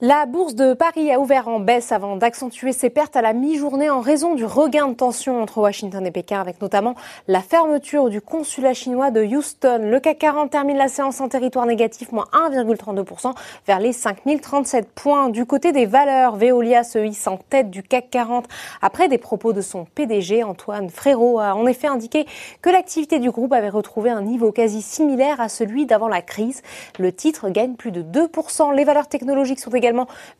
La bourse de Paris a ouvert en baisse avant d'accentuer ses pertes à la mi-journée en raison du regain de tension entre Washington et Pékin avec notamment la fermeture du consulat chinois de Houston. Le CAC 40 termine la séance en territoire négatif, moins 1,32% vers les 5037 points. Du côté des valeurs, Veolia se hisse en tête du CAC 40 après des propos de son PDG Antoine Frérot a en effet indiqué que l'activité du groupe avait retrouvé un niveau quasi similaire à celui d'avant la crise. Le titre gagne plus de 2%. Les valeurs technologiques sont également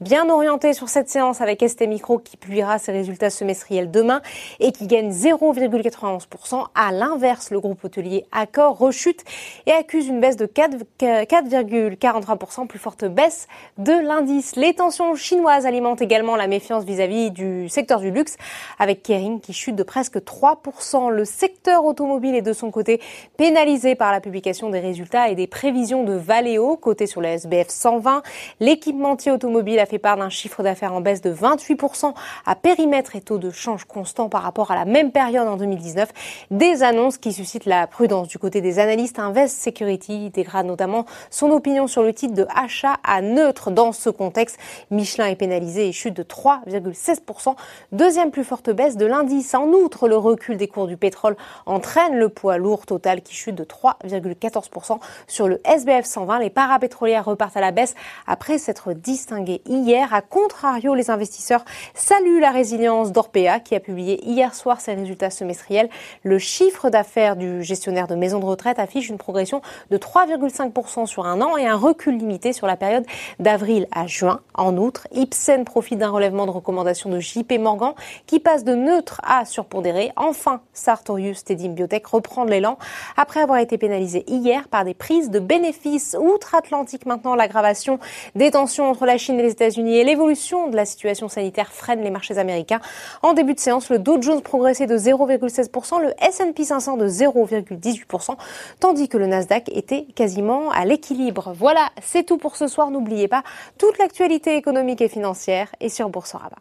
bien orienté sur cette séance avec ST Micro qui publiera ses résultats semestriels demain et qui gagne 0,91%. À l'inverse, le groupe hôtelier Accor rechute et accuse une baisse de 4,43%, plus forte baisse de l'indice. Les tensions chinoises alimentent également la méfiance vis-à-vis du secteur du luxe avec Kering qui chute de presque 3%. Le secteur automobile est de son côté pénalisé par la publication des résultats et des prévisions de Valeo, côté sur le SBF 120. L'équipementier automobile a fait part d'un chiffre d'affaires en baisse de 28% à périmètre et taux de change constant par rapport à la même période en 2019. Des annonces qui suscitent la prudence du côté des analystes. Invest Security dégrade notamment son opinion sur le titre de achat à neutre dans ce contexte. Michelin est pénalisé et chute de 3,16%. Deuxième plus forte baisse de l'indice. En outre, le recul des cours du pétrole entraîne le poids lourd total qui chute de 3,14% sur le SBF 120. Les parapétrolières repartent à la baisse après s'être hier. A contrario, les investisseurs saluent la résilience d'Orpea qui a publié hier soir ses résultats semestriels. Le chiffre d'affaires du gestionnaire de maisons de retraite affiche une progression de 3,5% sur un an et un recul limité sur la période d'avril à juin. En outre, Ipsen profite d'un relèvement de recommandation de JP Morgan qui passe de neutre à surpondéré. Enfin, Sartorius Tedim Biotech reprend l'élan après avoir été pénalisé hier par des prises de bénéfices outre-Atlantique. Maintenant, l'aggravation des tensions entre la Chine et les États-Unis et l'évolution de la situation sanitaire freinent les marchés américains. En début de séance, le Dow Jones progressait de 0,16%, le S&P 500 de 0,18%, tandis que le Nasdaq était quasiment à l'équilibre. Voilà, c'est tout pour ce soir. N'oubliez pas, toute l'actualité économique et financière est sur Boursorama.